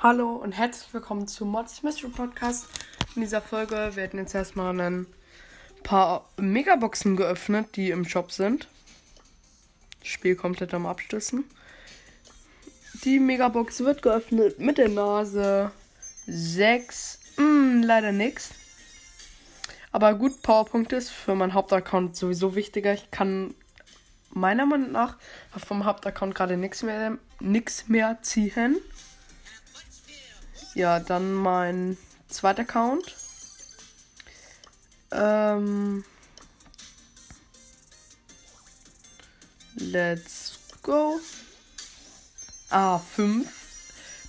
Hallo und herzlich willkommen zu Mods Mystery Podcast. In dieser Folge werden jetzt erstmal ein paar Megaboxen geöffnet, die im Shop sind. Das Spiel komplett am Abstützen. Die Megabox wird geöffnet mit der Nase 6. Hm, leider nix. Aber gut, Powerpunkt ist für meinen Hauptaccount sowieso wichtiger. Ich kann meiner Meinung nach vom Hauptaccount gerade nichts mehr, mehr ziehen. Ja, dann mein zweiter Account. Ähm, let's go. Ah, 5.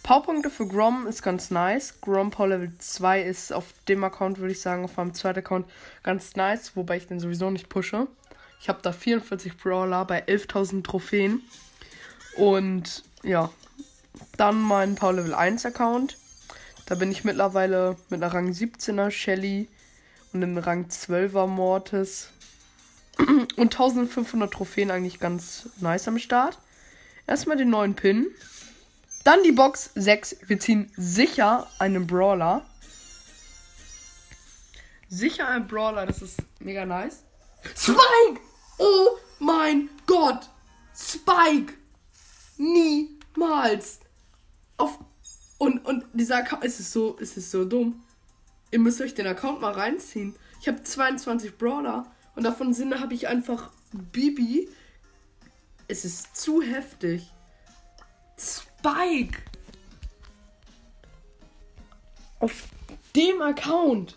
Powerpunkte für Grom ist ganz nice. Grom Power Level 2 ist auf dem Account, würde ich sagen, auf meinem zweiten Account ganz nice, wobei ich den sowieso nicht pushe. Ich habe da 44 Brawler bei 11.000 Trophäen. Und ja, dann mein Power Level 1 Account. Da bin ich mittlerweile mit einer Rang 17er Shelly und einem Rang 12er Mortis und 1500 Trophäen eigentlich ganz nice am Start. Erstmal den neuen Pin. Dann die Box 6. Wir ziehen sicher einen Brawler. Sicher ein Brawler, das ist mega nice. Spike! Oh mein Gott! Spike! Niemals! Auf und, und dieser Account, es ist so, es so dumm. Ihr müsst euch den Account mal reinziehen. Ich habe 22 Brawler und davon sind habe ich einfach Bibi. Es ist zu heftig. Spike. Auf dem Account.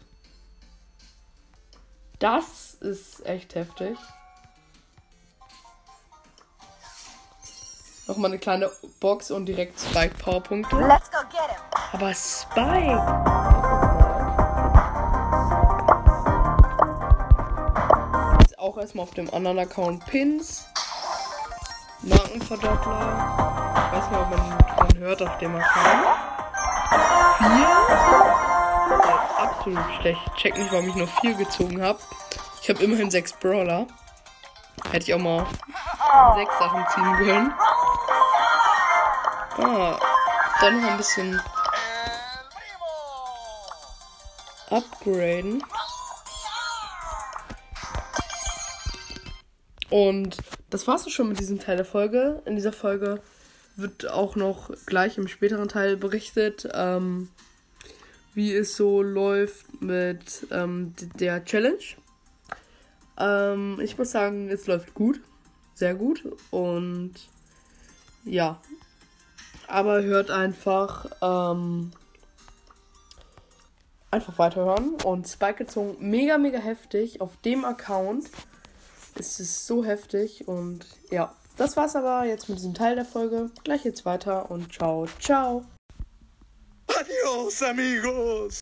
Das ist echt heftig. Nochmal eine kleine Box und direkt Spike Powerpunkte. Aber Spike. Jetzt auch erstmal auf dem anderen Account Pins. Markenverdoppler. Ich weiß nicht, ob man, man hört auf dem Account. Vier. Absolut schlecht. Ich check nicht, warum ich nur vier gezogen habe. Ich habe immerhin sechs Brawler. Hätte ich auch mal sechs Sachen ziehen können. Ah, dann noch ein bisschen upgraden. Und das war's schon mit diesem Teil der Folge. In dieser Folge wird auch noch gleich im späteren Teil berichtet, ähm, wie es so läuft mit ähm, der Challenge. Ähm, ich muss sagen, es läuft gut. Sehr gut. Und ja, aber hört einfach, ähm, einfach weiterhören. Und Spike gezogen, mega, mega heftig. Auf dem Account ist es so heftig. Und ja, das war's aber jetzt mit diesem Teil der Folge. Gleich jetzt weiter und ciao, ciao. Adios, amigos.